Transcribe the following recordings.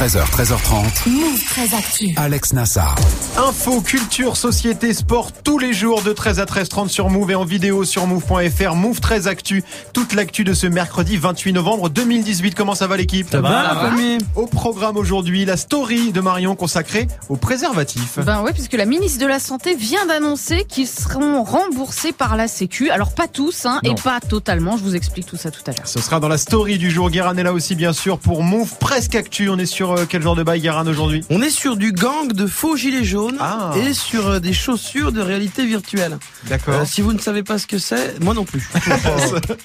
13h, 13h30. Move très actu. Alex Nassar. Info, culture, société, sport, tous les jours de 13 à 13h30 sur Move et en vidéo sur Move.fr. Move 13 Actu, toute l'actu de ce mercredi 28 novembre 2018. Comment ça va l'équipe? Ça va, la famille Au programme aujourd'hui, la story de Marion consacrée aux préservatifs. Ben ouais, puisque la ministre de la Santé vient d'annoncer qu'ils seront remboursés par la Sécu. Alors pas tous, hein, et pas totalement. Je vous explique tout ça tout à l'heure. Ce sera dans la story du jour. Guérin est là aussi, bien sûr, pour Move Presque Actu. On est sur euh, quel genre de bail, Guérin, aujourd'hui? On est sur du gang de faux gilets jaunes Ah. et sur euh, des chaussures de réalité virtuelle. D'accord. Euh, si vous ne savez pas ce que c'est, moi non plus.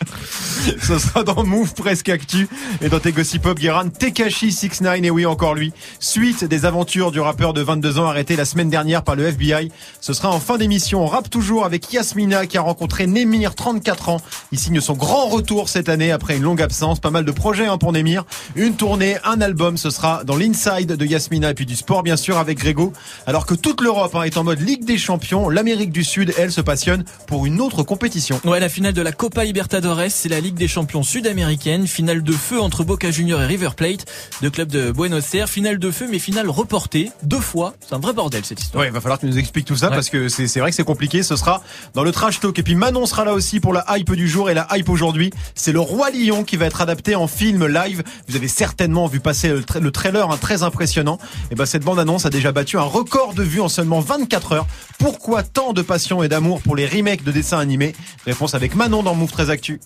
Ce sera dans Move Presque Actu et dans tes Gossip Pop Guérin, Tekashi 69 et oui encore lui. Suite des aventures du rappeur de 22 ans arrêté la semaine dernière par le FBI. Ce sera en fin d'émission. On rappe toujours avec Yasmina qui a rencontré Némir, 34 ans. Il signe son grand retour cette année après une longue absence. Pas mal de projets hein, pour Némir. Une tournée, un album. Ce sera dans l'inside de Yasmina et puis du sport bien sûr avec Grégo. Alors que toute l'Europe hein, est en mode Ligue des Champions, l'Amérique du Sud, elle, se passionne pour une autre compétition. Ouais, la finale de la Copa Libertadores, c'est la Ligue des champions sud-américaine. Finale de feu entre Boca Juniors et River Plate, deux clubs de Buenos Aires. Finale de feu, mais finale reportée deux fois. C'est un vrai bordel cette histoire. Ouais, il va falloir que tu nous expliques tout ça Ouais. parce que c'est c'est vrai que c'est compliqué. Ce sera dans le trash talk. Et puis Manon sera là aussi pour la hype du jour. Et la hype aujourd'hui, c'est le Roi Lion qui va être adapté en film live. Vous avez certainement vu passer le, tra- le trailer, hein, très impressionnant. Et ben cette bande-annonce a déjà battu un record de vues en seulement 24 heures. Pourquoi tant de passion et d'amour pour les remakes de dessins animés? Réponse avec Manon dans Move très Actu.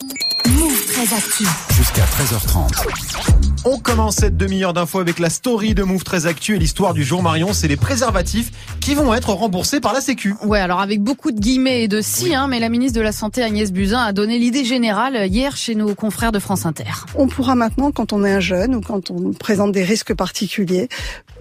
Move très actu. Jusqu'à 13h30. On commence cette demi-heure d'infos avec la story de Move très Actu et l'histoire du jour Marion. C'est les préservatifs qui vont être remboursés par la Sécu. Ouais, alors avec beaucoup de guillemets et de si, hein, mais la ministre de la Santé Agnès Buzyn a donné l'idée générale hier chez nos confrères de France Inter. On pourra maintenant, quand on est un jeune ou quand on présente des risques particuliers,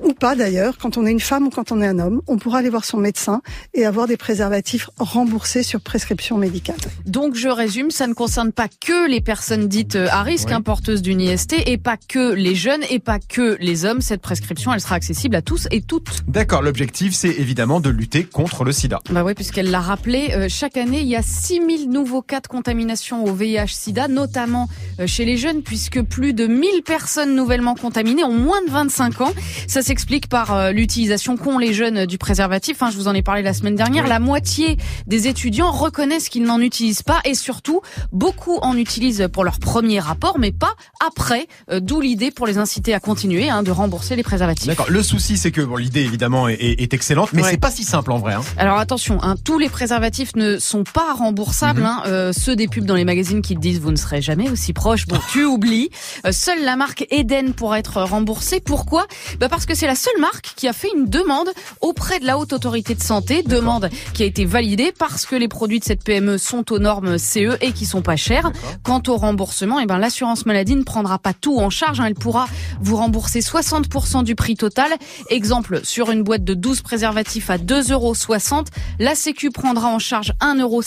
ou pas d'ailleurs, quand on est une femme ou quand on est un homme, on pourra aller voir son médecin et avoir des préservatifs remboursés sur prescription médicale. Donc je résume, ça ne concerne pas que les personnes dites euh, à risque, Oui. hein, porteuses d'une IST, et pas que les jeunes, et pas que les hommes. Cette prescription, elle sera accessible à tous et toutes. D'accord, l'objectif c'est évidemment de lutter contre le sida. Bah oui, puisqu'elle l'a rappelé, euh, chaque année, il y a 6000 nouveaux cas de contamination au VIH-Sida, notamment euh, chez les jeunes, puisque plus de 1000 personnes nouvellement contaminées ont moins de 25 ans. Ça s'explique par euh, l'utilisation qu'ont les jeunes du préservatif. Hein, je vous en ai parlé la semaine dernière. La moitié des étudiants reconnaissent qu'ils n'en utilisent pas et surtout, beaucoup en utilisent pour leur premier rapport, mais pas après. Euh, D'où l'idée pour les inciter à continuer hein, de rembourser les préservatifs. D'accord. Le souci, c'est que bon, l'idée évidemment est, excellente, mais Ouais. c'est pas si simple en vrai. Hein. Alors attention, tous les préservatifs ne sont pas remboursables. Mhm. hein. Euh, ceux des pubs dans les magazines qui te disent vous ne serez jamais aussi proche, bon tu oublies. Euh, seule la marque Eden pourra être remboursée. Pourquoi? Bah Parce que c'est la seule marque qui a fait une demande auprès de la haute autorité de santé, demande qui a été validée parce que les produits de cette PME sont aux normes CE et qui sont pas chers. Quant au remboursement, eh ben l'assurance maladie ne prendra pas tout en charge. hein. Elle pourra vous rembourser 60% du prix total. Exemple, sur une boîte de 12 préservatifs à 2,60 euros, la Sécu prendra en charge 1,56 euros.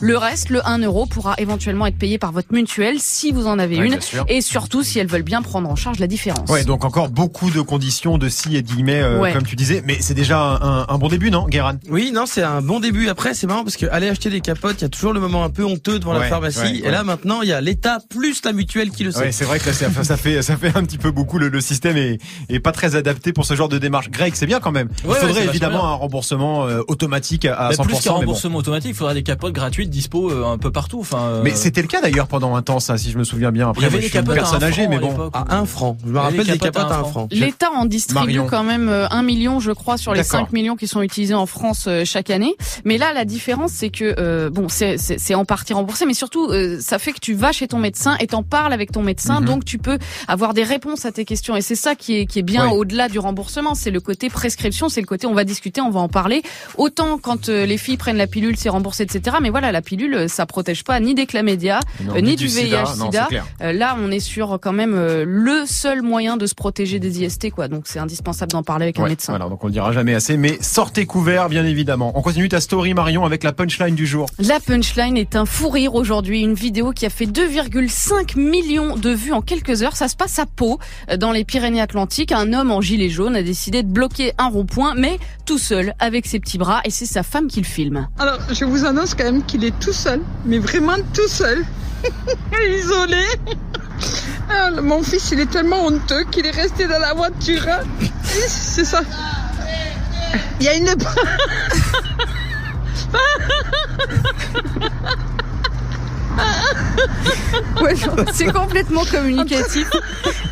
Le reste, le 1 euro, pourra éventuellement être payé par votre mutuelle si vous en avez Ouais, une. Et surtout, si elles veulent bien prendre en charge la différence. Ouais, donc encore beaucoup de conditions de si et de guillemets, euh, Ouais. comme tu disais, mais c'est déjà un, un bon début, non, Guéran Oui, non, c'est un bon début. Après, c'est marrant parce que aller acheter des capotes, il y a toujours le moment un peu honteux devant Ouais, la pharmacie. ouais, Et là, maintenant, il y a l'État plus la mutuelle qui le sait. Ouais, c'est vrai que là, ça, ça fait ça fait un petit peu beaucoup. Le, le système est, est pas très adapté pour ce genre de démarche. Greg, c'est bien quand même. Il faudrait évidemment un remboursement euh, automatique à, à Mais 100%. plus qu'un bon. remboursement automatique, il faudra des capotes gratuites dispo euh, un peu partout. Enfin, euh, Mais c'était le cas d'ailleurs pendant un temps, ça, si je me souviens bien. il y Après, avait des capotes à un personne âgée, mais bon. À un franc. Je me rappelle des capotes à un franc. L'État en distribue Marion. quand même euh, un million, je crois, sur les D'accord. 5 millions qui sont utilisés en France euh, chaque année. Mais là, la différence, c'est que euh, bon, c'est- en partie remboursé, mais surtout, euh, ça fait que tu vas chez ton médecin et t'en parles avec ton médecin, Mhm. donc tu peux avoir des réponses à tes questions. Et c'est ça qui est qui est bien au-delà du remboursement, c'est le côté prescription, c'est le côté on va discuter, on va en parler. Autant quand euh, les filles prennent la pilule, c'est remboursé, etc. Mais voilà, la pilule, ça protège pas ni des chlamydia, Non, euh, ni du VIH, non, sida. c'est clair. Euh, là, on est sur quand même euh, le seul moyen de se protéger des IST, quoi. Donc c'est indispensable d'en parler avec un médecin. Voilà, donc on le dira jamais assez, mais sortez couvert, bien évidemment. On continue ta story, Marion, avec la punchline du jour. La punchline est un fou rire aujourd'hui. Une vidéo qui a fait 2,5 millions de vues en quelques heures. Ça se passe à Pau, dans les Pyrénées-Atlantiques. Un homme en gilet jaune a décidé de bloquer un rond-point, mais tout seul, avec ses petits bras, et c'est sa femme qui le filme. Alors, je vous annonce quand même qu'il est tout seul, mais vraiment tout seul. Isolé. Ah, mon fils, il est tellement honteux qu'il est resté dans la voiture. hein. C'est ça. Il y a une... Ouais, c'est complètement communicatif.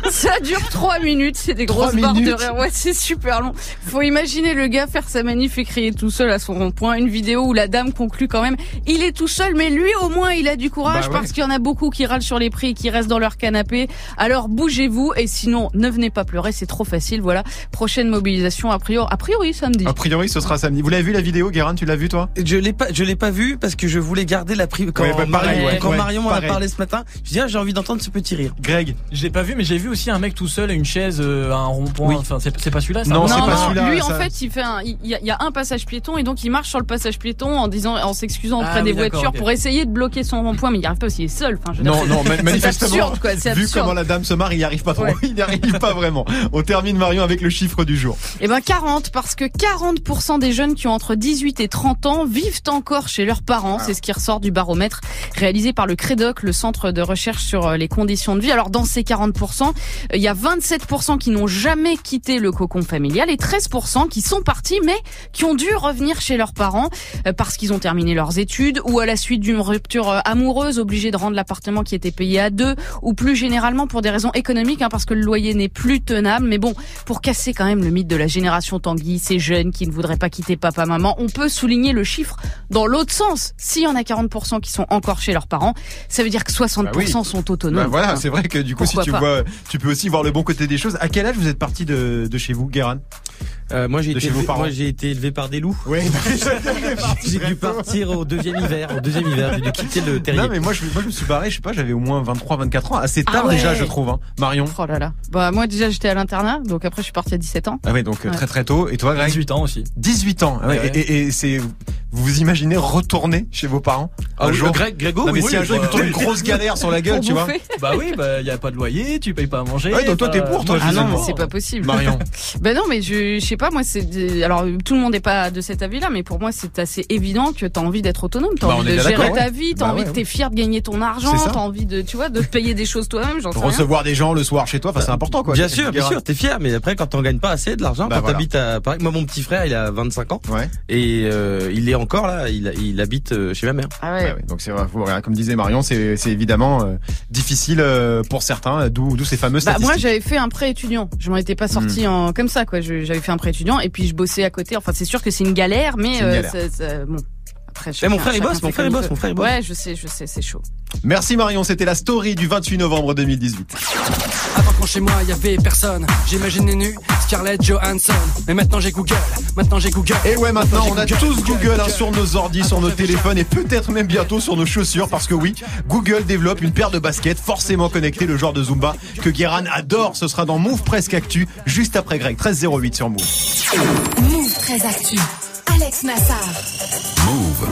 Ça dure trois minutes, c'est des grosses Trois barres de rire. Ouais, c'est super long. Faut imaginer le gars faire sa manif et crier tout seul à son rond-point. Une vidéo où la dame conclut quand même, il est tout seul, mais lui au moins il a du courage Bah ouais. parce qu'il y en a beaucoup qui râlent sur les prix et qui restent dans leur canapé. Alors bougez-vous et sinon ne venez pas pleurer, c'est trop facile. Voilà, prochaine mobilisation a priori, a priori samedi. A priori, ce sera samedi. Vous l'avez vu la vidéo, Guérin Tu l'as vu, toi? Je l'ai pas, je l'ai pas vu parce que je voulais garder la prime quand, Ouais, bah, pareil, ouais, quand ouais, Marion en a parlé ce matin. Je dis ah, j'ai envie d'entendre ce petit rire. Greg Je l'ai pas vu, mais j'ai vu aussi un mec tout seul à une chaise, euh, à un rond-point. Oui. Enfin, c'est c'est pas celui-là, ça Non, Non, c'est pas non, celui-là, lui ça. en fait il fait un, il y, a, il y a un passage piéton et donc il marche sur le passage piéton en disant, en s'excusant auprès Ah des oui, voitures pour essayer de bloquer son rond-point, mais il n'y arrive pas parce qu'il est seul. Enfin, je veux dire, Non, c'est- non, ma- manifestement, absurde, quoi, c'est vu absurde. comment la dame se marre, il n'y arrive pas trop. Ouais. Il n'y arrive pas vraiment. On termine, Marion, avec le chiffre du jour. Eh ben 40 parce que 40% des jeunes qui ont entre 18 et 30 ans vivent encore chez leurs parents. C'est ce qui ressort du baromètre réalisé par le CREDOC, le centre de recherche sur euh, les conditions de vie. Alors dans ces 40%, euh, il y a 27% qui n'ont jamais quitté le cocon familial et 13% qui sont partis mais qui ont dû revenir chez leurs parents euh, parce qu'ils ont terminé leurs études ou à la suite d'une rupture amoureuse obligés de rendre l'appartement qui était payé à deux ou plus généralement pour des raisons économiques hein, parce que le loyer n'est plus tenable. Mais bon, pour casser quand même le mythe de la génération Tanguy, ces jeunes qui ne voudraient pas quitter papa maman, on peut souligner le chiffre dans l'autre sens. S'il y en a 40% qui sont encore chez leurs parents, ça veut dire que 60% Bah oui. sont autonomes. Bah voilà, Enfin, c'est vrai que du coup, si tu pas. vois, tu peux aussi voir le bon côté des choses. À quel âge vous êtes parti de, de chez vous, Guérin? Euh, moi j'ai été, élevé- parents. moi j'ai été élevé par des loups. Oui. J'ai dû partir au deuxième hiver. Au deuxième hiver, j'ai dû quitter le terrier. Non, mais moi je, moi, je me suis barré, je sais pas, j'avais au moins 23, 24 ans. Assez tard Ah ouais. déjà, je trouve, hein. Marion. Oh là là. Bah moi déjà j'étais à l'internat, donc après je suis partie à 17 ans. Ah ouais, donc Ouais. très très tôt. Et toi, Greg 18 ans aussi. 18 ans. Ah ouais, Ouais, ouais. Et, et- et c'est, vous vous imaginez retourner chez vos parents Ah un oui, jour Greg, Grégo, Non, mais oui, si un oui, jour il bah, une grosse galère sur la gueule, tu vois. Bah oui, bah y a pas de loyer, tu payes pas à manger. Ouais, donc toi, bah, t'es pour, toi, Ah non, c'est pas possible. Marion. Ben non, mais je, je sais pas, moi, c'est des- alors tout le monde n'est pas de cet avis-là, mais pour moi, c'est assez évident que t'as envie d'être autonome, t'as Bah, on envie de gérer ta vie, t'as Bah, envie de t'es fier de gagner ton argent, ça. t'as envie de, tu vois, de payer des choses toi-même, j'en sais rien. Recevoir des gens le soir chez toi, enfin c'est important quoi. Bien sûr, bien sûr, t'es fier, mais après quand t'en gagnes pas assez de l'argent, Bah, quand voilà. t'habites à Paris, moi mon petit frère il a 25 ans Ouais. et euh, il est encore là, il, il habite euh, chez ma mère. Ah Ouais, ouais. ouais. Donc c'est vrai, comme disait Marion, c'est c'est évidemment euh, difficile euh, pour certains, d'où ces fameuses Bah, moi, j'avais fait un prêt étudiant. Je m'en étais pas Hmm. sorti en comme ça, quoi. J'avais fait un prêt étudiant et puis je bossais à côté. Enfin, c'est sûr que c'est une galère, mais C'est une euh, galère. ça- ça- bon. Après, mon frère il bosse, mon frère il bosse, mon frère il bosse. Ouais, je sais, je sais, c'est chaud. Merci Marion, c'était la story du 28 novembre 2018. Avant quand chez moi y avait personne, j'imaginais nu Scarlett Johansson. Mais maintenant j'ai Google, maintenant j'ai Google. Et ouais, maintenant on a Google, tous Google, Google hein, Google. sur nos ordis, sur nos téléphones et peut-être même bientôt sur nos chaussures parce que oui, Google développe une paire de baskets forcément connectées, le genre de Zumba que Guéran adore. Ce sera dans Move Presque Actu, juste après Greg, 1308 sur Move. Move très actu. Alex Nassar. Move.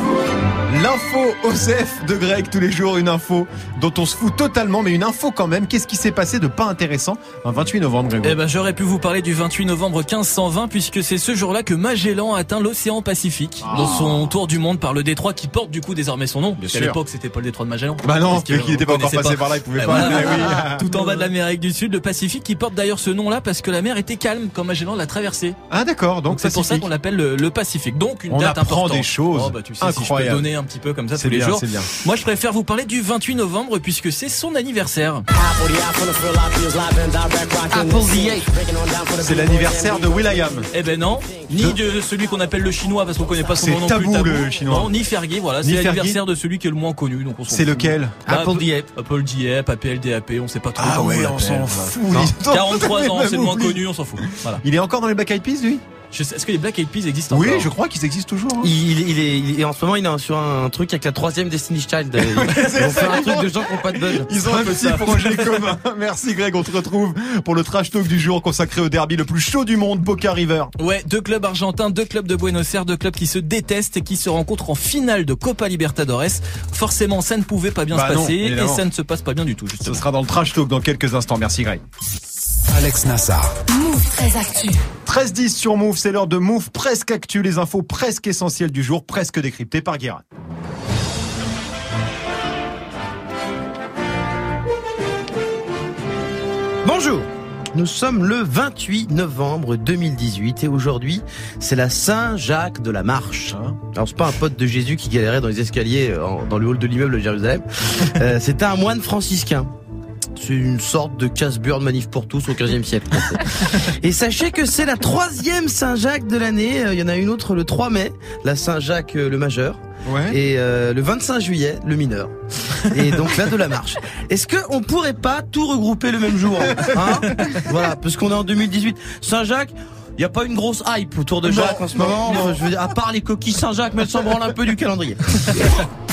L'info OSEF de Greg tous les jours, une info dont on se fout totalement, mais une info quand même. Qu'est-ce qui s'est passé de pas intéressant un 28 novembre, Eh ben, j'aurais pu vous parler du 28 novembre 1520 puisque c'est ce jour-là que Magellan a atteint l'océan Pacifique dans son tour du monde par le détroit qui porte du coup désormais son nom. Parce qu'à sûr. l'époque, c'était pas le détroit de Magellan. Bah non, Parce qu'il n'était pas encore passé par là, il pouvait Eh pas. voilà. Eh oui. Tout en bas de l'Amérique du Sud, le Pacifique qui porte d'ailleurs ce nom-là parce que la mer était calme quand Magellan l'a traversé. Ah d'accord, donc c'est pour ça qu'on l'appelle le, le Pacifique. Donc une On date importante. des choses Oh, bah, tu sais, si je peux donner un petit peu comme ça C'est tous les bien, jours. c'est bien. Moi, je préfère vous parler du 28 novembre puisque c'est son anniversaire. Apple the C'est l'anniversaire de Will.i.am. Eh ben non, ni de celui qu'on appelle le chinois parce qu'on connaît pas son C'est nom non tabou, plus. le chinois. Non, ni Fergie, voilà, c'est l'anniversaire de celui qui est le moins connu. Donc on s'en C'est lequel Bah, Apple the Ape. Apple Diep, APL, DAP, on sait pas trop. Ah ouais, on s'en fout. voilà. dis donc. 43 ans, c'est le moins connu, on s'en fout. Voilà. Il est encore dans les Black Eyed Peas, lui? Est-ce que les Black Eyed Peas existent Oui, encore je crois qu'ils existent toujours. hein. Il, il, il est, il est- en ce moment, il est sur un truc avec la troisième Destiny's Child. Ils vont faire un truc de gens qui n'ont pas de buzz. Ils ont un petit projet commun. Merci Greg, on te retrouve pour le trash talk du jour consacré au derby le plus chaud du monde, Boca River. Ouais, deux clubs argentins, deux clubs de Buenos Aires, deux clubs qui se détestent et qui se rencontrent en finale de Copa Libertadores. Forcément, ça ne pouvait pas bien Bah se non, passer et ça ne se passe pas bien du tout, Ce justement. sera dans le trash talk dans quelques instants. Merci Greg. Alex Nassar. Move très actu. 13-10 sur Move, c'est l'heure de Move presque actu, les infos presque essentielles du jour, presque décryptées par Guérin. Bonjour nous sommes le 28 novembre 2018 et aujourd'hui c'est la Saint-Jacques de la Marche. Alors c'est pas un pote de Jésus qui galérait dans les escaliers euh, en- dans le hall de l'immeuble de Jérusalem. Euh, C'était un moine franciscain. C'est une sorte de casse-burne manif pour tous au 15e siècle. Et sachez que c'est la troisième Saint-Jacques de l'année. Euh, Il y en a une autre le 3 mai, la Saint-Jacques euh, le majeur. Ouais. Et euh, le 25 juillet, le mineur. Et donc là de la marche. Est-ce que on pourrait pas tout regrouper le même jour hein? Voilà, parce qu'on est en 2018. Saint-Jacques. Il n'y a pas une grosse hype autour de Non, Jacques en ce non, moment. non. Je veux dire, à part les coquilles Saint-Jacques, mais elles s'en branlent un peu du calendrier.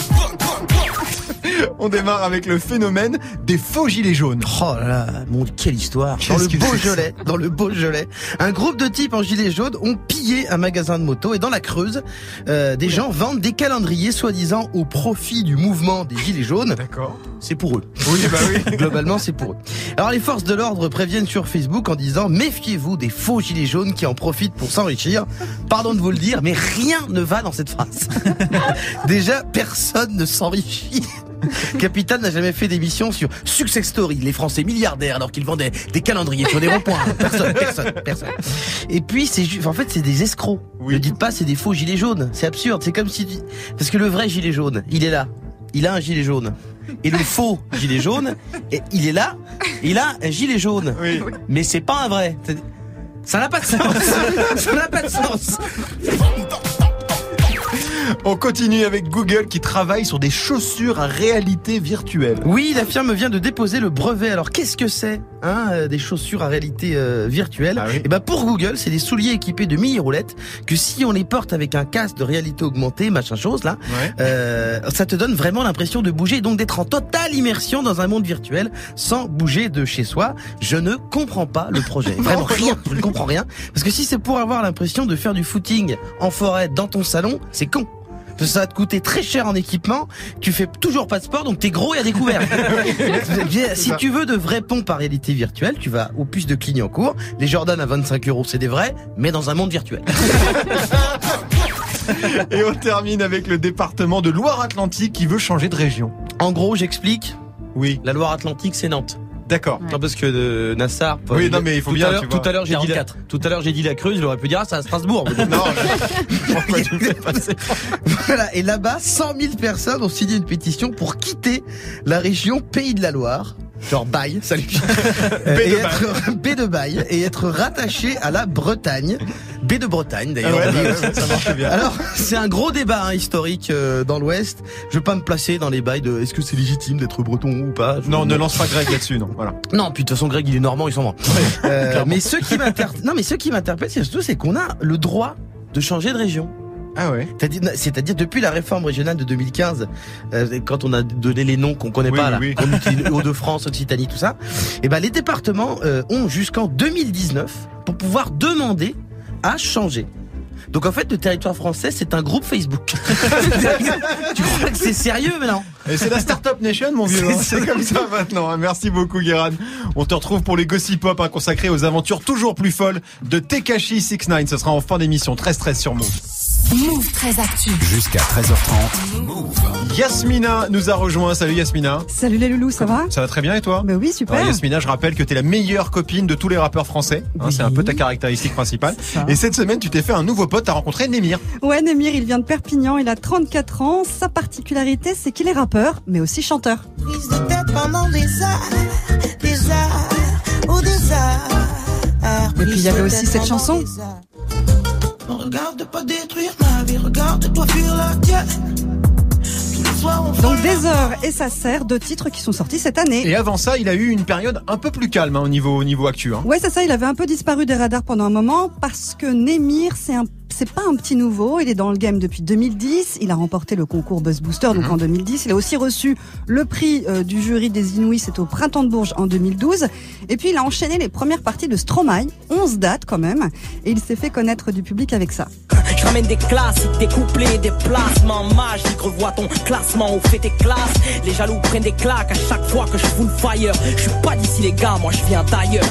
On démarre avec le phénomène des faux gilets jaunes. Oh là là, mon quelle histoire. Dans le que Beaujolais, dans le Beaujolais, un groupe de types en gilet jaune ont pillé un magasin de moto et dans la Creuse, euh, des gens vendent des calendriers soi-disant au profit du mouvement des gilets jaunes. D'accord. C'est pour eux. Oui, bah oui. Globalement, c'est pour eux. Alors les forces de l'ordre préviennent sur Facebook en disant méfiez-vous des faux gilets jaunes qui en profitent pour s'enrichir. Pardon de vous le dire, mais rien ne va dans cette phrase. Déjà, personne ne s'enrichit. Capitaine n'a jamais fait d'émission sur Success Story, les Français milliardaires alors qu'ils vendaient des calendriers sur des ronds-points. Personne, personne, personne. Et puis c'est en fait c'est des escrocs. Oui. Ne dites pas c'est des faux gilets jaunes. C'est absurde. C'est comme si parce que le vrai gilet jaune, il est là. Il a un gilet jaune. Et le faux gilet jaune, il est là. Il a un gilet jaune. Oui. Mais c'est pas un vrai. Ça n'a pas de sens. Ça n'a pas de sens. On continue avec Google qui travaille sur des chaussures à réalité virtuelle. Oui, la firme vient de déposer le brevet. Alors qu'est-ce que c'est hein, euh, Des chaussures à réalité euh, virtuelle? Ah oui. Et ben pour Google, c'est des souliers équipés de mini roulettes que si on les porte avec un casque de réalité augmentée, machin chose là, Ouais. euh, ça te donne vraiment l'impression de bouger, et donc d'être en totale immersion dans un monde virtuel sans bouger de chez soi. Je ne comprends pas le projet. Vraiment rien. Je ne comprends rien. Parce que si c'est pour avoir l'impression de faire du footing en forêt dans ton salon, c'est con. Parce que ça va te coûter très cher en équipement. Tu fais toujours pas de sport, donc t'es gros et à découvert. Bien, si tu veux de vrais pompes à réalité virtuelle, tu vas au puces de Clignancourt. Les Jordan à 25 euros, c'est des vrais, mais dans un monde virtuel. Et on termine avec le département de Loire-Atlantique qui veut changer de région. En gros, j'explique. Oui. La Loire-Atlantique, c'est Nantes. D'accord. Non, parce que euh, Nassar. Oui, non, mais il faut tout bien, À l'heure, tu vois. tout à l'heure, j'ai dit la, 44. tout à l'heure, j'ai dit la Creuse. Il aurait pu dire, ah, c'est à Strasbourg. Non, Pourquoi tu me fais passer Voilà. Et là-bas, 100 000 personnes ont signé une pétition pour quitter la région Pays de la Loire. Genre bail, salut. B de et être B de bail et être rattaché à la Bretagne, B de Bretagne d'ailleurs. Ah ouais, bah ouais, ça marche bien. Alors, c'est un gros débat hein, historique euh, dans l'Ouest. Je veux pas me placer dans les bails de est-ce que c'est légitime d'être breton ou pas? Non, ne lance pas Greg là-dessus, non. Voilà. non, puis de toute façon, Greg, il est normand, il s'en branle. Euh, mais ce qui m'inter... non, mais ce qui m'interpelle, c'est surtout, c'est qu'on a le droit de changer de région. Ah ouais. C'est-à-dire, depuis la réforme régionale de 2015, euh, quand on a donné les noms qu'on connaît Oui, pas là, oui, Hauts-de-France, Occitanie, tout ça, et ben les départements euh, ont jusqu'en 2019 pour pouvoir demander à changer. Donc en fait, le territoire français, c'est un groupe Facebook. tu crois que c'est sérieux maintenant? Et c'est la Startup Nation, mon vieux. hein. C'est comme ça maintenant. hein. Merci beaucoup, Guéran. On te retrouve pour les Gossip Pop hein, consacrés aux aventures toujours plus folles de Tekashi 69. Ce sera en fin d'émission. 13-13 sur Move. Move très actu. Jusqu'à 13h30. Move. Yasmina nous a rejoint. Salut Yasmina. Salut les loulous, ça va? Ça va très bien et toi? Ben oui, super. Alors, Yasmina, je rappelle que t'es la meilleure copine de tous les rappeurs français. Hein. C'est un peu ta caractéristique principale. Et cette semaine, tu t'es fait un nouveau pote. T'as rencontré Némir. Ouais, Némir, il vient de Perpignan, il a 34 ans. Sa particularité, c'est qu'il est rappeur, mais aussi chanteur. prise de tête pendant des heures, des heures ou des heures. Et puis, il y avait aussi cette chanson. On regarde pas détruire ma vie, regarde-toi fuir la tienne. Soir on Donc des heures et ça sert deux titres qui sont sortis cette année. Et avant ça, il a eu une période un peu plus calme hein, au niveau au niveau actu. Hein. Ouais, c'est ça, il avait un peu disparu des radars pendant un moment parce que Nemir, c'est un c'est pas un petit nouveau, il est dans le game depuis 2010, il a remporté le concours Buzz Booster donc Mhm. en 2010, il a aussi reçu le prix euh, du jury des Inouïs, c'était au printemps de Bourges en 2012 et puis il a enchaîné les premières parties de Stromae, 11 dates quand même et il s'est fait connaître du public avec ça. Je ramène des classiques, des couplets, des placements magiques. Revois ton classement au fait tes classes. Les jaloux prennent des claques à chaque fois que je full fire. Je suis pas d'ici les gars, moi je viens d'ailleurs.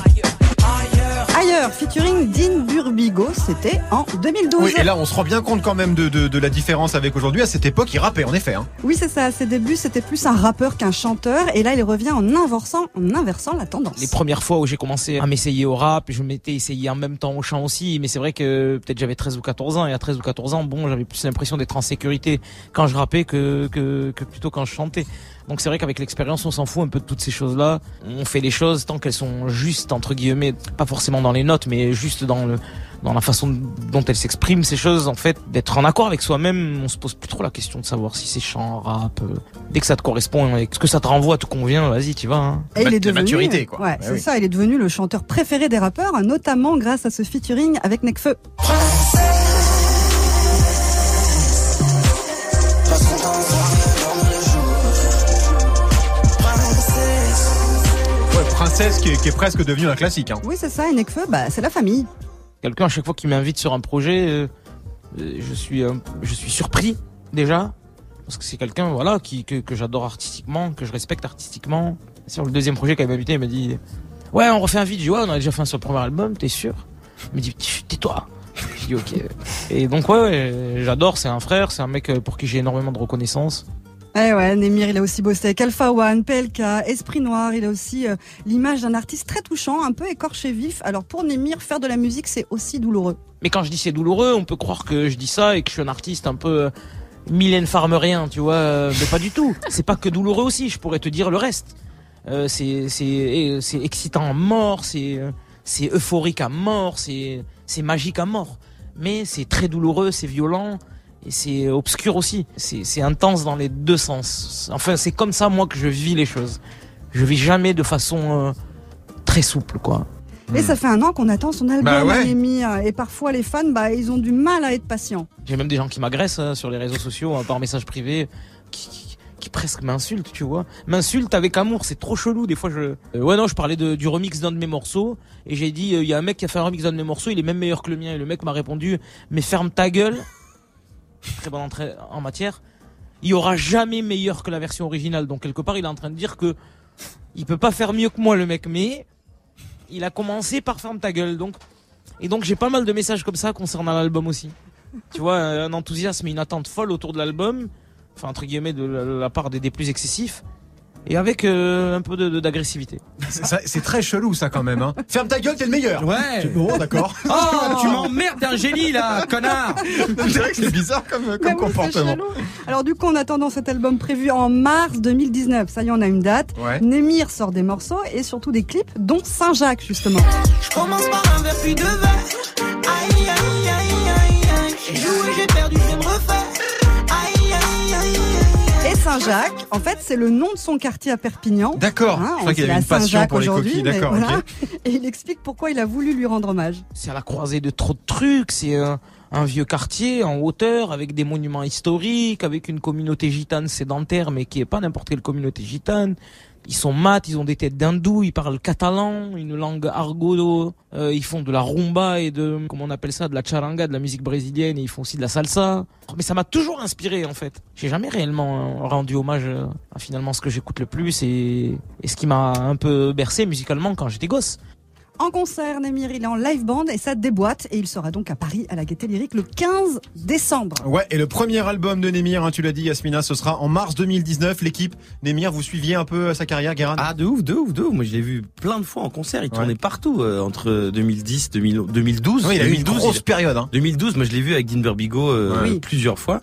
Ailleurs, featuring Dean Burbigo, c'était en 2012. Oui, et là, on se rend bien compte quand même de, de, de la différence avec aujourd'hui. À cette époque, il rappait en effet. Hein. Oui, c'est ça. À ses débuts, c'était plus un rappeur qu'un chanteur. Et là, il revient en inversant, en inversant la tendance. Les premières fois où j'ai commencé à m'essayer au rap, je m'étais essayé en même temps au chant aussi, mais c'est vrai que peut-être j'avais 13 ou 14 ans, et à 13 ou 14 ans, bon, j'avais plus l'impression d'être en sécurité quand je rappais que, que, que plutôt quand je chantais. Donc c'est vrai qu'avec l'expérience, on s'en fout un peu de toutes ces choses-là. On fait les choses tant qu'elles sont justes, entre guillemets, pas forcément dans les notes, mais juste dans le, dans la façon dont elles s'expriment, ces choses, en fait, d'être en accord avec soi-même, on se pose plus trop la question de savoir si c'est chant, rap, euh, dès que ça te correspond et que ce que ça te renvoie te convient, vas-y, tu vas. Hein. Et il est devenu, maturité, quoi. Ouais, Bah c'est oui. ça. Il est devenu le chanteur préféré des rappeurs, notamment grâce à ce featuring avec Nekfeu. Princesse qui est, qui est presque devenue un classique. Hein. Oui, c'est ça. Et Nekfeu, bah, c'est la famille. Quelqu'un à chaque fois qui m'invite sur un projet, euh, euh, je suis un- je suis surpris déjà parce que c'est quelqu'un voilà qui que, que j'adore artistiquement, que je respecte artistiquement. Sur le deuxième projet qu'il m'a invité, il m'a dit "Ouais, on refait un feat." Je dis "Ouais, on a déjà fait un sur le premier album, t'es sûr? Il me dit "Tais-toi." Je dis "OK." Et donc ouais, ouais, j'adore, c'est un frère, c'est un mec euh, pour qui j'ai énormément de reconnaissance. Eh ouais, Nemir, il a aussi bossé avec Alpha One, PLK, Esprit Noir. Il a aussi euh, l'image d'un artiste très touchant, un peu écorché vif. Alors pour Nemir, faire de la musique, c'est aussi douloureux. Mais quand je dis c'est douloureux, on peut croire que je dis ça et que je suis un artiste un peu euh, Mylène Farmerien, tu vois, euh, mais pas du tout. C'est pas que douloureux aussi, je pourrais te dire le reste. Euh, c'est c'est c'est excitant à mort, c'est c'est euphorique à mort, c'est c'est magique à mort. Mais c'est très douloureux, c'est violent et c'est obscur aussi. C'est intense dans les deux sens. Enfin, c'est comme ça moi que je vis les choses. Je vis jamais de façon euh, très souple quoi. Et ça fait un an qu'on attend son album, Bah ouais. Nemir. Et parfois, les fans, bah, ils ont du mal à être patients. J'ai même des gens qui m'agressent euh, sur les réseaux sociaux hein, par message privé, qui, qui, qui presque m'insultent, tu vois. M'insultent avec amour, c'est trop chelou. Des fois, je. Euh, ouais, non, je parlais de, du remix d'un de mes morceaux et j'ai dit, euh, il y a un mec qui a fait un remix d'un de mes morceaux, il est même meilleur que le mien. Et le mec m'a répondu, mais ferme ta gueule. Très bonne entrée en matière. Il y aura jamais meilleur que la version originale. Donc quelque part, il est en train de dire que il peut pas faire mieux que moi, le mec. Mais il a commencé par ferme ta gueule. Donc et donc j'ai pas mal de messages comme ça concernant l'album aussi. Tu vois, un enthousiasme et une attente folle autour de l'album, enfin entre guillemets de la, part des, des plus excessifs, et avec euh, un peu de- de- d'agressivité. C'est très chelou ça quand même. Hein. Ferme ta gueule, t'es le meilleur. Ouais. Bon, d'accord. Oh, tu m'emmerdes, t'es un génie là, connard C'est vrai que c'est bizarre comme, comme oui, c'est comportement. Alors du coup, en attendant cet album prévu en mars 2019, ça y est, on a une date. Ouais. Nemir sort des morceaux et surtout des clips, dont Saint-Jacques justement. Je commence par un verre puis deux verres. Aïe aïe aïe aïe aïe. J'ai joué, j'ai perdu, Saint-Jacques, en fait, c'est le nom de son quartier à Perpignan. D'accord. Hein, Je on crois qu'il avait à une passion Saint-Jacques pour les aujourd'hui, coquilles. D'accord. voilà. Et il explique pourquoi il a voulu lui rendre hommage. C'est à la croisée de trop de trucs, c'est un, un vieux quartier en hauteur avec des monuments historiques, avec une communauté gitane sédentaire mais qui est pas n'importe quelle communauté gitane. Ils sont mat, ils ont des têtes d'hindous, ils parlent catalan, une langue argot, euh, ils font de la rumba et de, comment on appelle ça, de la charanga, de la musique brésilienne, et ils font aussi de la salsa. Mais ça m'a toujours inspiré en fait. J'ai jamais réellement euh, rendu hommage euh, à finalement ce que j'écoute le plus et ce qui m'a un peu bercé musicalement quand j'étais gosse. En concert, Nemir, il est en live band et ça déboîte. Et il sera donc à Paris à la Gaîté Lyrique le 15 décembre. Ouais, et le premier album de Nemir, hein, tu l'as dit Yasmina, ce sera en mars 2019. L'équipe, Nemir, vous suiviez un peu sa carrière, Guérin? Ah, de ouf, de ouf, de ouf. Moi, je l'ai vu plein de fois en concert. Il tournait partout euh, entre 2010, 2000, 2012. Oui, il a eu une 2012, grosse il- période. Hein. 2012, moi, je l'ai vu avec Dean Burbigo euh, Oui. plusieurs fois.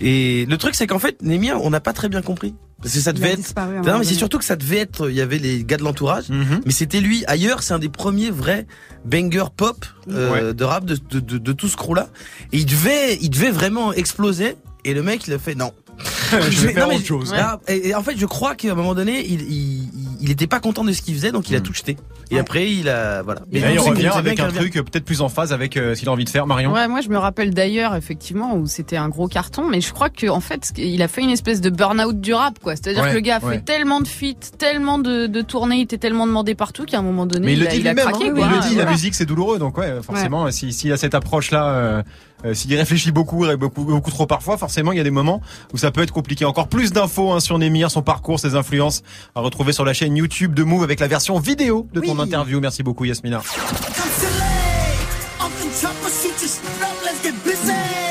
Et le truc, c'est qu'en fait, Nemir, on n'a pas très bien compris. Parce que ça Il devait être. disparu Non, mais c'est surtout que ça devait être. Il y avait les gars de l'entourage, Mhm. mais c'était lui. Ailleurs, c'est un des premiers vrais bangers pop euh, Ouais. de rap de, de, de, de tout ce crew-là. Et il devait, il devait vraiment exploser. Et le mec, il a fait non. Je vais faire non, mais autre chose. Et, et en fait, je crois qu'à un moment donné, il, il, il- il était pas content de ce qu'il faisait, donc il a tout jeté. Et après, il a, voilà. Et là, il revient avec un truc peut-être plus en phase avec euh, ce qu'il a envie de faire, Marion. Ouais, moi je me rappelle d'ailleurs effectivement où c'était un gros carton, mais je crois que en fait il a fait une espèce de burn-out du rap quoi. C'est-à-dire Ouais, que le gars a fait ouais. tellement de feats, tellement de, de tournées, il était tellement demandé partout qu'à un moment donné Mais il, il, le a, dit il a lui-même, craqué hein. quoi. il le dit, la Voilà. musique c'est douloureux, donc ouais, forcément, si- s'il a cette approche-là, euh, euh, s'il réfléchit beaucoup, et beaucoup, beaucoup trop parfois, forcément, il y a des moments où ça peut être compliqué. Encore plus d'infos hein, sur Némir, son parcours, ses influences, à retrouver sur la chaîne YouTube de Move avec la version vidéo de ton interview. Merci beaucoup, Yasmina.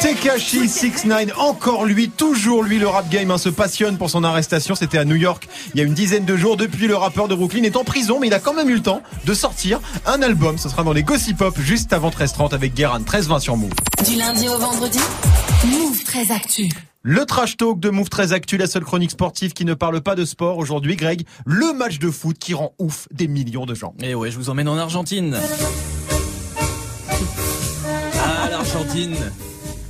Tekashi 69, encore lui, toujours lui, le rap game hein, se passionne pour son arrestation. C'était à New York il y a une dizaine de jours. Depuis, le rappeur de Brooklyn est en prison, mais il a quand même eu le temps de sortir un album. Ce sera dans les Gossip Pop juste avant 13h30 avec Guérin 13-20 sur Move. Du lundi au vendredi, Move très actu. Le trash talk de Move très Actu, la seule chronique sportive qui ne parle pas de sport aujourd'hui. Greg, le match de foot qui rend ouf des millions de gens. Et ouais, je vous emmène en Argentine. Ah, l'Argentine.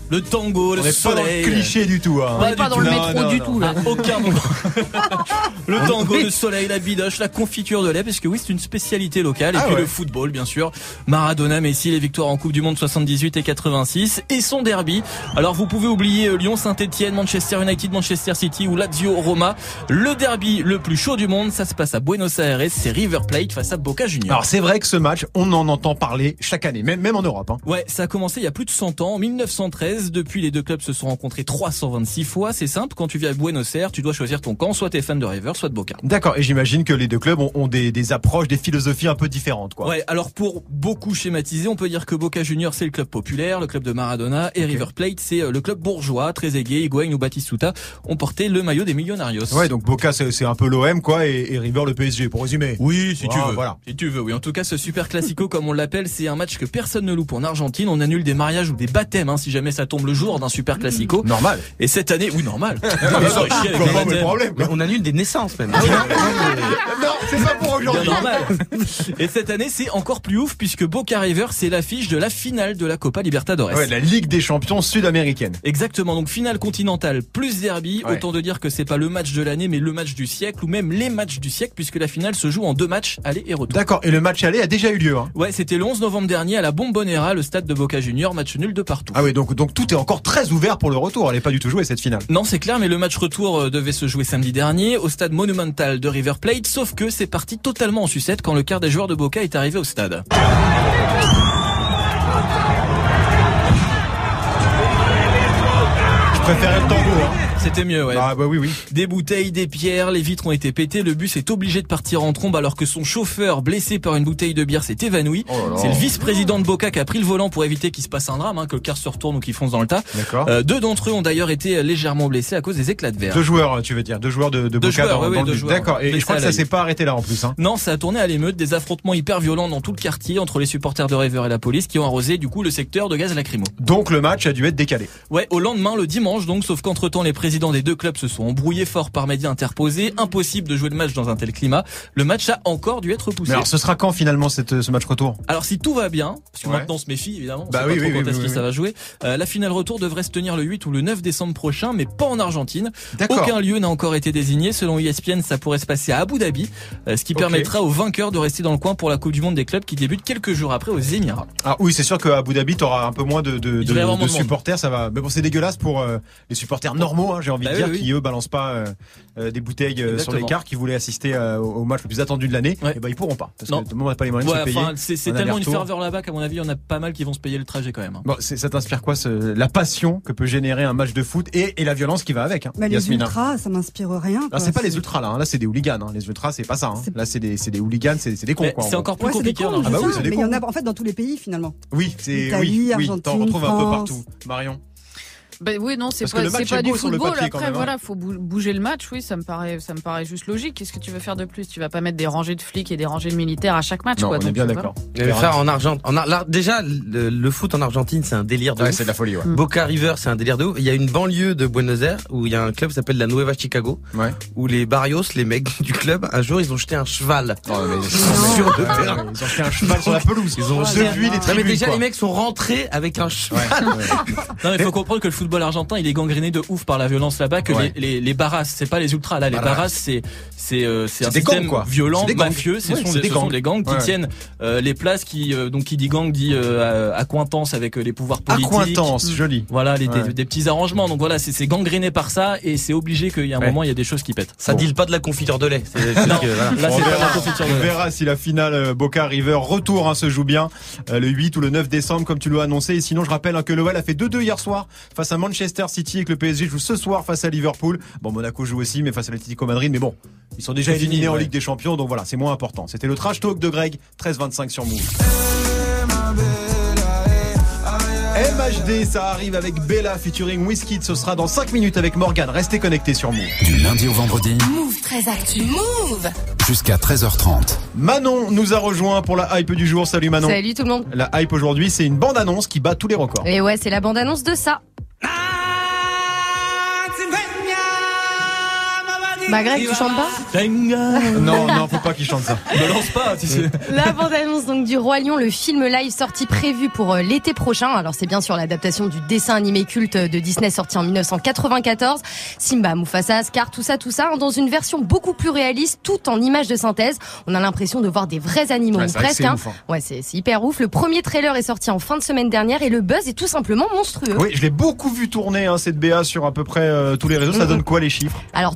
Le tango, le On n'est pas dans le soleil. cliché du tout. Hein. On n'est pas dans tout. le métro non, du non. tout là. À aucun moment. le tango, le soleil, la bidoche, la confiture de lait, parce que oui, c'est une spécialité locale. Et Ah puis ouais. le football, bien sûr. Maradona, Messi, les victoires en Coupe du Monde 78 et 86 et son derby. Alors vous pouvez oublier euh, Lyon, Saint-Etienne, Manchester United, Manchester City ou Lazio, Roma. Le derby le plus chaud du monde, ça se passe à Buenos Aires. C'est River Plate face à Boca Juniors. Alors c'est vrai que ce match, on en entend parler chaque année, même, même en Europe. Hein. Ouais, ça a commencé il y a plus de 100 ans, en 1913. Depuis, les deux clubs se sont rencontrés 326 fois. C'est simple, quand tu viens à Buenos Aires, tu dois choisir ton camp. Soit t'es fan de River, soit de Boca. D'accord, et j'imagine que les deux clubs ont, ont des, des approches, des philosophies un peu différentes. Quoi. Ouais, alors pour beaucoup schématiser, on peut dire que Boca Juniors c'est le club populaire, le club de Maradona, et River Plate c'est euh, le club bourgeois. Trezeguet, Higuaín ou Batistuta ont porté le maillot des Millonarios. Ouais, donc Boca c'est un peu l'OM quoi, et, et River le PSG pour résumer. Oui, si tu veux. Voilà. Si tu veux, oui. En tout cas, ce super classico, comme on l'appelle, c'est un match que personne ne loupe en Argentine. On annule des mariages ou des baptêmes, hein, si jamais ça tombe le jour d'un super classico. Normal. Et cette année, oui, normal. On annule des naissances même. Non, c'est pas pour aujourd'hui. Et cette année, c'est encore plus ouf puisque Boca River, c'est l'affiche de la finale de la Copa Libertadores. Ouais, la Ligue des champions sud-américaine. Exactement, donc finale continentale plus derby, Ouais. autant de dire que c'est pas le match de l'année mais le match du siècle ou même les matchs du siècle puisque la finale se joue en deux matchs aller et retour. D'accord, et le match aller a déjà eu lieu. Hein. Ouais, c'était le 11 novembre dernier à la Bombonera, le stade de Boca Junior, match nul de partout. Ah oui, donc, donc tout est encore très ouvert pour le retour. Elle est pas du tout jouée cette finale. Non, c'est clair, mais le match retour euh, devait se jouer samedi dernier au stade monumental de River Plate, sauf que c'est parti totalement en sucette quand le quart des joueurs de Boca est arrivé au stade. Préférais le tango. Hein. C'était mieux, ouais. Ah bah oui, oui. Des bouteilles, des pierres, les vitres ont été pétées, le bus est obligé de partir en trombe alors que son chauffeur, blessé par une bouteille de bière, s'est évanoui. Oh. C'est le vice-président de Boca qui a pris le volant pour éviter qu'il se passe un drame, hein, que le car se retourne ou qu'il fonce dans le tas. Euh, deux d'entre eux ont d'ailleurs été légèrement blessés à cause des éclats de verre. Deux joueurs, tu veux dire, deux joueurs de, de Deux Boca joueurs, dans, ouais, dans ouais, le. D'accord. Et je crois que ça s'est pas arrêté là en plus. Hein. Non, ça a tourné à l'émeute, des affrontements hyper violents dans tout le quartier entre les supporters de River et la police qui ont arrosé du coup le secteur de gaz lacrymo. Donc le match a dû être décalé. Ouais, au lendemain, le dimanche donc, sauf qu'entre temps les présidents des deux clubs se sont embrouillés fort par médias interposés, impossible de jouer le match dans un tel climat. Le match a encore dû être repoussé. Mais alors ce sera quand finalement cette, ce match retour? Alors si tout va bien, parce que Ouais. maintenant on se méfie évidemment, on Bah sait oui, pas trop oui, quand est-ce que ça va jouer, euh, la finale retour devrait se tenir le 8 ou le 9 décembre prochain, mais pas en Argentine. Aucun lieu n'a encore été désigné. Selon ESPN, ça pourrait se passer à Abu Dhabi, euh, ce qui Ok. permettra aux vainqueurs de rester dans le coin pour la Coupe du Monde des clubs qui débute quelques jours après aux Émirats. Ah oui, c'est sûr qu'à Abu Dhabi, t'auras un peu moins de, de, de, de supporters. Ça va. Mais bon, c'est dégueulasse pour euh, les supporters normaux, hein, j'ai envie Bah de oui, dire, oui. qui eux balancent pas euh, euh, des bouteilles euh, sur Exactement. les cars, qui voulaient assister euh, au match le plus attendu de l'année. Ouais. Et ben ils pourront pas parce Non. que tout le monde n'a pas les moyens de se payer. enfin, c'est tellement une ferveur là-bas qu'à mon avis, il y en a pas mal qui vont se payer le trajet quand même. hein. Bon, c'est- ça t'inspire quoi, ce, la passion que peut générer un match de foot et, et la violence qui va avec, hein, Mais les ultras, ça m'inspire rien. Là, quoi. c'est pas les ultras là, hein. là c'est des hooligans. Hein. Les ultras, c'est pas ça. Hein. C'est- Là, c'est des, c'est des hooligans, c'est des cons. C'est encore plus Ouais, c'est des compliqué Ah bah oui, Mais il y en a en fait dans tous les pays finalement. Oui, c'est Italie, oui, oui. T'en retrouves un peu partout. Marion. Ben oui, non, c'est pas, c'est pas du football. papier, Après, même, hein. voilà, faut bou- bouger le match. Oui, ça me paraît, ça me paraît juste logique. Qu'est-ce que tu veux faire de plus? Tu vas pas mettre des rangées de flics et des rangées de militaires à chaque match, Non, quoi. on est bien d'accord. Frère, en Argentine, en Ar- là, déjà, le, le foot en Argentine, c'est un délire de Ouais, ouf. c'est de la folie, ouais. Boca River, c'est un délire de ouf. Il y a une banlieue de Buenos Aires où il y a un club qui s'appelle la Nueva Chicago, Ouais. où les barrios, les mecs du club, un jour, ils ont jeté un cheval Oh, mais- sur le terrain. Ils ont fait un cheval sur la pelouse. Ils ont depuis les Non, mais tribunes. déjà, les mecs sont rentrés avec un cheval. Non, mais il faut comprendre que le football football argentin, il est gangréné de ouf par la violence là-bas que Ouais. les, les, les barras. C'est pas les ultras là. Les Barras. c'est c'est euh, c'est un C'est gangs, système quoi. violent, gangs. mafieux. Ce Ouais, sont des, ce sont gangs. des gangs qui Ouais. tiennent euh, les places, qui euh, donc qui dit gang dit accointance avec les pouvoirs politiques. Accointance, joli. Voilà, les, des, petits arrangements. Donc voilà, c'est gangréné par ça et c'est obligé qu'il y a un moment il y a des choses qui pètent. Ça Bon. deal pas de la confiture de lait. C'est- c'est Non. que, voilà. Là, On verra, la on si la finale Boca River retour hein, se joue bien le 8 ou le 9 décembre comme tu l'as annoncé. Et sinon, je rappelle hein, que l'OL a fait 2-2 hier soir face à Manchester City et que le PSG joue ce soir face à Liverpool. Bon, Monaco joue aussi, mais face à l'Atlético Madrid. Mais bon, ils sont déjà éliminés fini, en ouais. Ligue des Champions, donc voilà, c'est moins important. C'était le trash talk de Greg, 13-25 sur Move. MHD, ça arrive avec Bella featuring Wizkid. Ce sera dans 5 minutes avec Morgan. Restez connectés sur Move. Du lundi au vendredi Move très actu. Move. jusqu'à 13h30. Manon nous a rejoint pour la hype du jour. Salut Manon. Salut tout le monde. La hype aujourd'hui, c'est une bande-annonce qui bat tous les records. Et ouais, c'est la bande-annonce de ça. Bah Greg, tu chantes pas Non, non, faut pas qu'il chante ça. Ne lance pas. tu sais. La bande-annonce donc du Roi Lion, le film live sorti prévu pour euh, l'été prochain. Alors c'est bien sûr l'adaptation du dessin animé culte de Disney sorti en 1994. Simba, Mufasa, Scar, tout ça, tout ça, hein, dans une version beaucoup plus réaliste, tout en images de synthèse. On a l'impression de voir des vrais animaux, Ouais, presque. c'est hein. ouf, hein. Ouais, c'est hyper ouf. Le premier trailer est sorti en fin de semaine dernière et le buzz est tout simplement monstrueux. Oui, je l'ai beaucoup vu tourner hein, cette BA sur à peu près euh, tous les réseaux. Ça Mhm. donne quoi les chiffres? Alors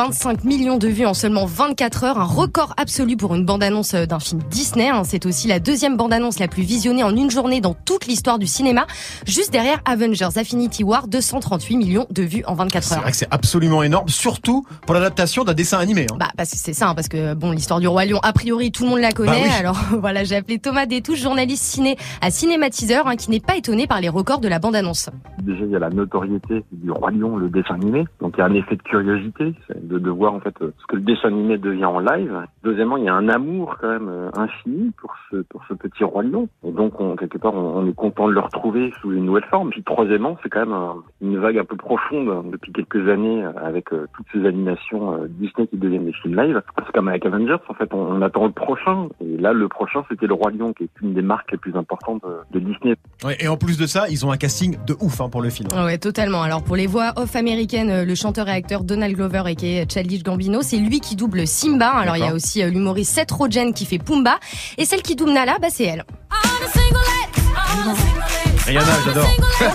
225 millions de vues en seulement 24 heures, un record absolu pour une bande-annonce euh, d'un film Disney. hein. C'est aussi la deuxième bande-annonce la plus visionnée en une journée dans toute l'histoire du cinéma, juste derrière Avengers Infinity War, 238 millions de vues en 24 C'est heures. vrai que c'est absolument énorme, surtout pour l'adaptation d'un dessin animé. hein. Bah, parce que c'est ça, hein, parce que bon, l'histoire du roi lion, a priori, tout le monde la connaît. Bah oui. Alors voilà, j'ai appelé Thomas Détouche, journaliste ciné à Cinématiseur, hein, qui n'est pas étonné par les records de la bande-annonce. Déjà, il y a la notoriété du Roi Lion, le dessin animé. Donc, il y a un effet de curiosité, c'est de, de voir en fait euh, ce que le dessin animé devient en live. Deuxièmement, il y a un amour quand même euh, infini pour ce pour ce petit Roi Lion. Et donc, on, quelque part, on, on est content de le retrouver sous une nouvelle forme. Puis, troisièmement, c'est quand même un- une vague un peu profonde hein, depuis quelques années euh, avec euh, toutes ces animations euh, Disney qui deviennent des films live. C'est comme avec Avengers, en fait, on, on attend le prochain. Et là, le prochain, c'était le Roi Lion, qui est une des marques les plus importantes de Disney. Ouais, et en plus de ça, ils ont un casting de ouf hein, pour le film. Ouais, totalement. Alors pour les voix off américaines, le chanteur et acteur Donald Glover et qui est Childish Gambino, c'est lui qui double Simba. Alors il y a aussi euh, l'humoriste Seth Rogen qui fait Pumba et celle qui double Nala, bah c'est elle. Rihanna, j'adore.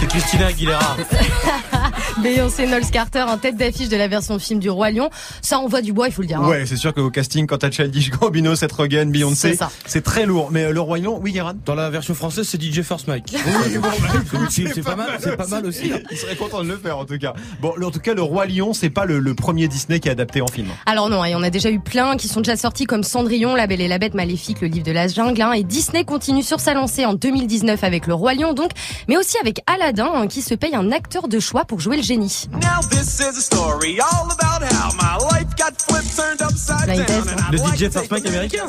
C'est Christina Aguilera. Beyoncé Knowles Carter en tête d'affiche de la version film du Roi Lion. Ça envoie du bois, il faut le dire. hein. Ouais, c'est sûr qu'au casting, quand t'as Childish Gambino, Seth Rogen, Beyoncé, C'est ça. c'est très lourd. Mais euh, le Roi Lion, oui, Guérin Dans la version française, c'est DJ First Mike. C'est c'est pas mal, c'est pas mal aussi. hein. Il serait content de le faire en tout cas. Bon, en tout cas, le Roi Lion, c'est pas le, le premier Disney qui est adapté en film. Alors non, il y en a déjà eu plein qui sont déjà sortis comme Cendrillon, La Belle et la Bête, Maléfique, le livre de la jungle. hein. et Disney continue sur sa lancée en 2019 avec le Roi Lion donc, mais aussi avec Aladdin hein, qui se paye un acteur de choix pour jouer le génie. Now this is a story all about how my life got flipped, turned upside La down. vitesse. and I'd Le DJ a américain.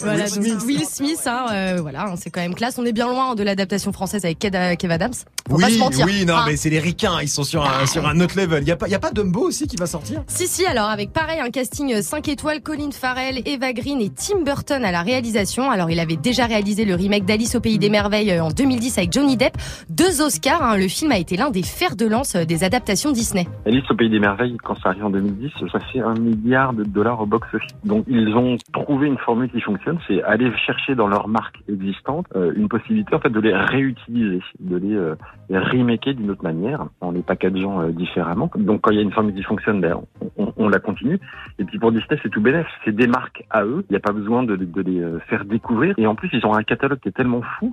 Voilà, donc Will Smith, hein, euh, voilà, hein, c'est quand même classe. On est bien loin de l'adaptation française avec Kev Kev Adams. Faut oui, pas se mentir. oui, non, Ah. mais c'est les ricains, ils sont sur un, sur un autre level. Il y a pas, y a pas Dumbo aussi qui va sortir? Si, si, alors avec pareil un casting 5 étoiles, Colin Farrell, Eva Green et Tim Burton à la réalisation. Alors il avait déjà réalisé le remake d'Alice au Pays des Merveilles euh, en 2010 avec Johnny Depp. Deux Oscars, hein, le film a été l'un des fers de lance euh, des adaptations Disney. Alice au Pays des Merveilles, quand ça arrive en 2010, ça fait un milliard de dollars au box-office. Donc ils ont trouvé une formule qui fonctionne, c'est aller chercher dans leur marque existante euh, une possibilité en fait de les réutiliser, de les, euh, remaker d'une autre manière, en les packageant euh, différemment. Donc quand il y a une formule qui fonctionne, ben, on, la continue. Et puis pour Disney, c'est tout bénef, c'est des marques à eux. Il n'y a pas besoin de, de les euh, faire découvrir. Et en plus, ils ont un catalogue qui est tellement fou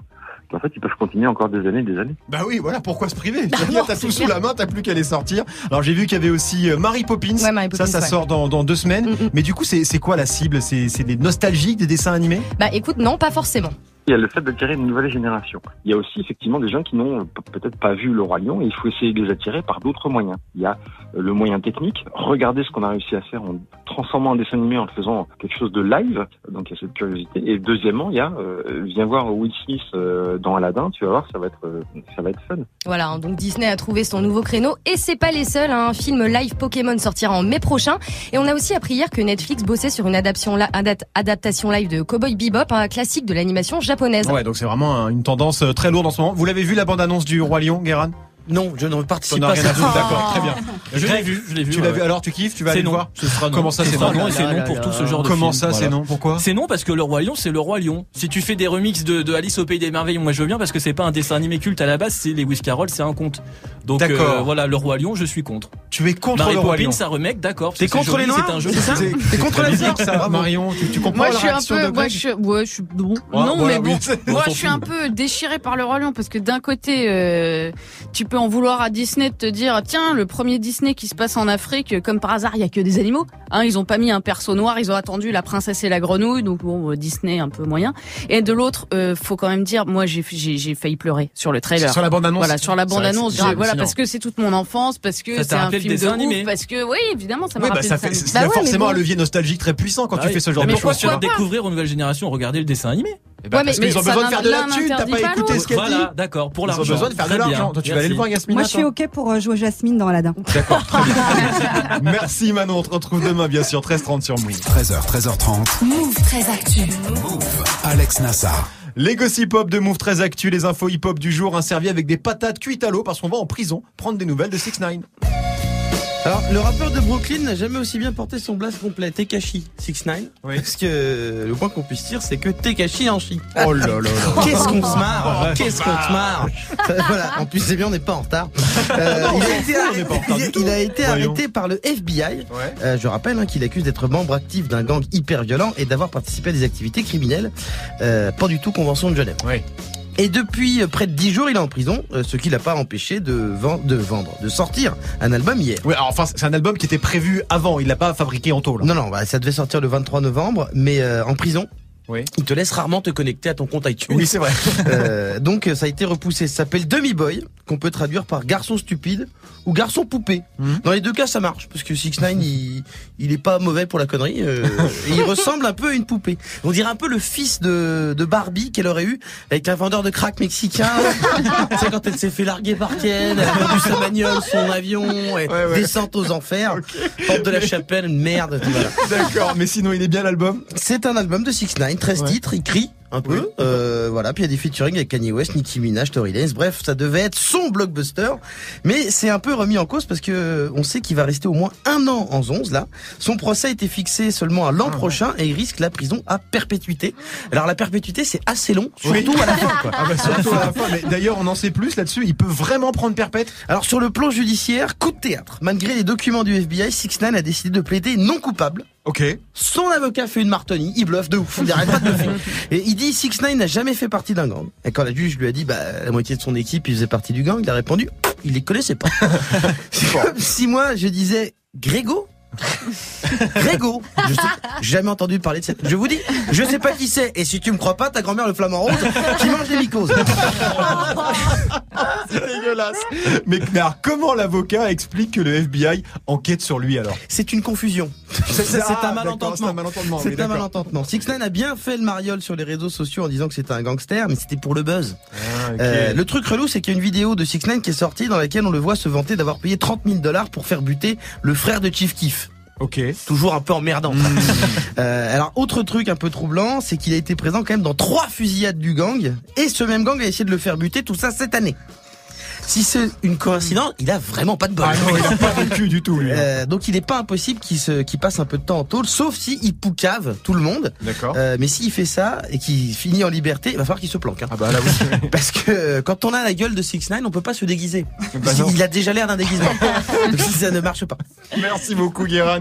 qu'en fait, ils peuvent continuer encore des années, et des années. Bah oui, voilà, pourquoi se priver? Bah T'as tout sous la main, t'as plus qu'à les sortir. Alors j'ai vu qu'il y avait aussi euh, Mary Poppins. Ouais, Mary ça, Poppins, ça ouais. sort dans, dans deux semaines. Mm, mm. Mais du coup, c'est quoi la cible? C'est des nostalgiques des dessins animés? Bah écoute, non, pas forcément. Il y a le fait d'attirer une nouvelle génération. Il y a aussi effectivement des gens qui n'ont peut-être pas vu le Roi Lion et il faut essayer de les attirer par d'autres moyens. Il y a euh, le moyen technique, regardez ce qu'on a réussi à faire en transformant un dessin animé en le faisant quelque chose de live, donc il y a cette curiosité. Et deuxièmement, il y a euh, viens voir Will Smith euh, dans Aladdin, tu vas voir, ça va être euh, ça va être fun. Voilà, hein, donc Disney a trouvé son nouveau créneau et c'est pas les seuls. hein. Un film live Pokémon sortira en mai prochain et on a aussi appris hier que Netflix bossait sur une adaptation, la- adaptation live de Cowboy Bebop, un classique de l'animation japonaise. Ouais, donc c'est vraiment un- une tendance très lourde en ce moment. Vous l'avez vu la bande-annonce du Roi Lion, Guéran Non, je ne participe pas à rien à foutre, d'accord, très bien. Je l'ai vu, je l'ai vu. Tu ouais, l'as vu alors tu kiffes, tu vas C'est aller le non. voir Ce sera non. Comment ça Ce c'est non et c'est non pour tout ce genre de Comment ça c'est Voilà. non Pourquoi C'est non parce que le roi lion c'est le roi lion. Si tu fais des remixes de, de Alice au pays des merveilles, moi je veux bien parce que c'est pas un dessin animé culte à la base, c'est les Carroll, c'est un conte. Donc D'accord. euh, voilà, le roi lion, je suis contre. Tu es contre Mary le Roi Poppins, Lion c'est un remake, d'accord. T'es contre les Noirs, C'est un jeu. c'est ça T'es contre la musique ça, Marion Tu, comprends Moi, je suis un peu, moi, je suis, ouais, je suis, bon, Ouais, non, mais bon, moi, je suis un peu déchiré par le Roi Lion parce que d'un côté, euh, tu peux en vouloir à Disney de te dire, tiens, le premier Disney qui se passe en Afrique, comme par hasard, il y a que des animaux. Hein, ils ont pas mis un perso noir, ils ont attendu la princesse et la grenouille, donc bon, euh, Disney un peu moyen. Et de l'autre, euh, faut quand même dire, moi, j'ai, j'ai, j'ai failli pleurer sur le trailer. Sur la bande-annonce Voilà, sur la vrai c'est j'ai- voilà, parce que c'est toute mon enfance, parce que Ça c'est un film de animé parce que, oui, évidemment, ça m'a Oui, bah rappelé ça fait, dessin il animé. y a Bah forcément bon. un levier nostalgique très puissant quand Bah tu oui. fais ce genre mais de choses. découvrir aux nouvelles générations, regarder le dessin animé Eh ben, Ouais, parce mais- qu'ils ont besoin de faire de la thune, t'as pas pas écouté ce qu'elle dit Voilà, d'accord, pour Ils l'argent. ont besoin de faire de l'argent. Toi, tu vas aller le voir, Yasmina Moi, je suis OK pour euh, jouer Jasmine dans Aladdin. D'accord, très bien. Merci Manon, on te retrouve demain, bien sûr, 13h30 sur Move. 13h, 13h30. Move très actu. Alex Nassar. Les gossip hop de Move très actu, les infos hip hop du jour, un servi avec des patates cuites à l'eau parce qu'on va en prison prendre des nouvelles de 6 9 Alors, le rappeur de Brooklyn n'a jamais aussi bien porté son blast complet, Tekashi 69. Oui. Parce que euh, le point qu'on puisse dire, c'est que Tekashi en chie. Oh là là là. Qu'est-ce qu'on se marre Oh, Qu'est-ce qu'on se marre Voilà, en plus c'est bien, on n'est pas en retard. Euh, il a été, on n'est pas en retard il a- du tout. il a été Voyons. arrêté par le FBI. Ouais. Euh, je rappelle hein, qu'il accuse d'être membre actif d'un gang hyper violent et d'avoir participé à des activités criminelles, euh, pas du tout convention de Genève. Ouais. Et depuis euh, près de 10 jours, il est en prison, euh, ce qui l'a pas empêché de, de vendre, de sortir un album hier. Alors, enfin, c'est un album qui était prévu avant, il l'a pas fabriqué en là. Non, non, bah, ça devait sortir le 23 novembre, mais euh, en prison. Oui. Il te laisse rarement te connecter à ton compte iTunes. Oui, c'est vrai. Euh, donc ça a été repoussé. Ça s'appelle Demi Boy, qu'on peut traduire par garçon stupide ou garçon poupée. Mhm. Dans les deux cas, ça marche parce que 6 9 il, il est pas mauvais pour la connerie. euh, il ressemble un peu à une poupée. On dirait un peu le fils de, de Barbie qu'elle aurait eu avec un vendeur de crack mexicain. tu sais quand elle s'est fait larguer par Ken, elle a vendu sa bagnole, son avion, et Ouais, ouais. descente aux enfers, porte de la chapelle, une merde. Voilà. D'accord, mais sinon, il est bien l'album? C'est un album de 6 9 13 Ouais. titres, il crie un peu. Euh, voilà, puis il y a des featuring avec Kanye West, Nicki Minaj, Tory Lanez. Bref, ça devait être son blockbuster, mais c'est un peu remis en cause parce que on sait qu'il va rester au moins un an en 11 là. Son procès a été fixé seulement à l'an prochain et il risque la prison à perpétuité. Alors la perpétuité, c'est assez long, surtout Oui. à la fin. Quoi. Ah bah surtout à la fin, mais d'ailleurs on en sait plus là-dessus, il peut vraiment prendre perpète? Alors sur le plan judiciaire, coup de théâtre. Malgré les documents du FBI, 6 9 a décidé de plaider non coupable. Ok. Son avocat fait une martonie, il bluffe de ouf, il arrête pas de bluffer. Et il dit 6 9 n'a jamais fait partie d'un gang. Et quand la juge lui a dit bah la moitié de son équipe il faisait partie du gang, il a répondu il les connaissait pas. C'est comme si moi je disais Grégo Grégo Je sais jamais entendu parler de cette. Je vous dis, je sais pas qui c'est. Et si tu me crois pas, ta grand-mère le flamant rose qui mange des mycoses. C'est dégueulasse. Mais, mais alors, comment l'avocat explique que le FBI enquête sur lui alors? C'est une confusion. C'est Ah, un c'est malentendement. un C'est un d'accord. malentendement. Six Nine a bien fait le mariole sur les réseaux sociaux en disant que c'était un gangster, mais c'était pour le buzz. Ah. Euh, le truc relou, c'est qu'il y a une vidéo de 6 9 qui est sortie dans laquelle on le voit se vanter d'avoir payé 30 000 dollars pour faire buter le frère de Chief Keef. Ok. Toujours un peu emmerdant. Hmm. Euh, alors, autre truc un peu troublant, c'est qu'il a été présent quand même dans trois fusillades du gang, et ce même gang a essayé de le faire buter, tout ça cette année. Si c'est une coïncidence, il a vraiment pas de bol. Ah non, il a pas vécu du tout lui. hein. Euh, donc il n'est pas impossible qu'il se, qu'il passe un peu de temps en tôle, sauf si il poucave tout le monde. D'accord. Euh, mais s'il fait ça et qu'il finit en liberté, il va falloir qu'il se planque. hein. Ah bah là oui. Parce que euh, quand on a la gueule de 6 9 on peut pas se déguiser. Bah il a déjà l'air d'un déguisement. donc ça ne marche pas. Merci beaucoup Guéran.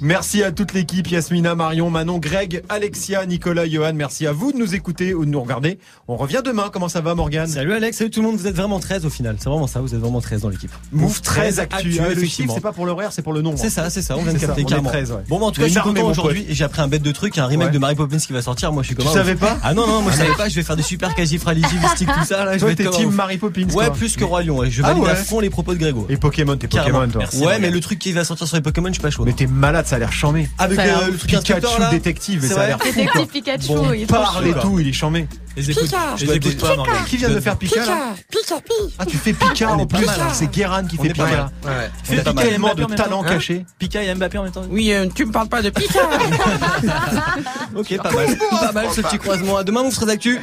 Merci à toute l'équipe, Yasmina, Marion, Manon, Greg, Alexia, Nicolas, Johan. Merci à vous de nous écouter ou de nous regarder. On revient demain. Comment ça va Morgane? Salut Alex, salut tout le monde, vous êtes vraiment 13 au final. C'est vraiment ça, vous êtes vraiment 13 dans l'équipe. Move 13 actu. Ah, le chiffre, c'est pas pour l'horaire, c'est pour le nombre. C'est ça, c'est ça, on vient de capter on est carrément. 13, ouais. Bon, bah, en tout cas, je suis content aujourd'hui. J'ai appris un bête de truc, un remake Ouais. de Mary Poppins qui va sortir. Moi, je suis comme Tu savais pas Ah non, non, moi, je savais pas. Je vais faire des super califragilistique, tout ça. Là, je vais être team Mary Poppins. Ouais, plus que Roi Lion. Je Ah valide à fond les propos de Grégo. Et Pokémon, t'es. Pokémon, toi. Ouais, mais le truc qui va sortir sur les Pokémon, je suis pas chaud. Mais t'es malade, ça a l'air chambé. Avec euh, le truc Pikachu détective, ça a l'air fou. Détective. Pikachu, il est tout, il est chambé. Les écoute, Pika. je les écoute pas, Morgane. Qui vient de faire Pika là Pika, Pika. Ah, tu fais Pika en plus. hein. C'est Guéran qui fait Pika. mal. Ouais. Il a pas mal. tellement de Mbappé en même temps. talent Hein caché. Pika et Mbappé en même temps. Oui, euh, tu me parles pas de Pika. Ok, pas mal. Pas mal ce petit croisement. À demain, vous ferez d'actu.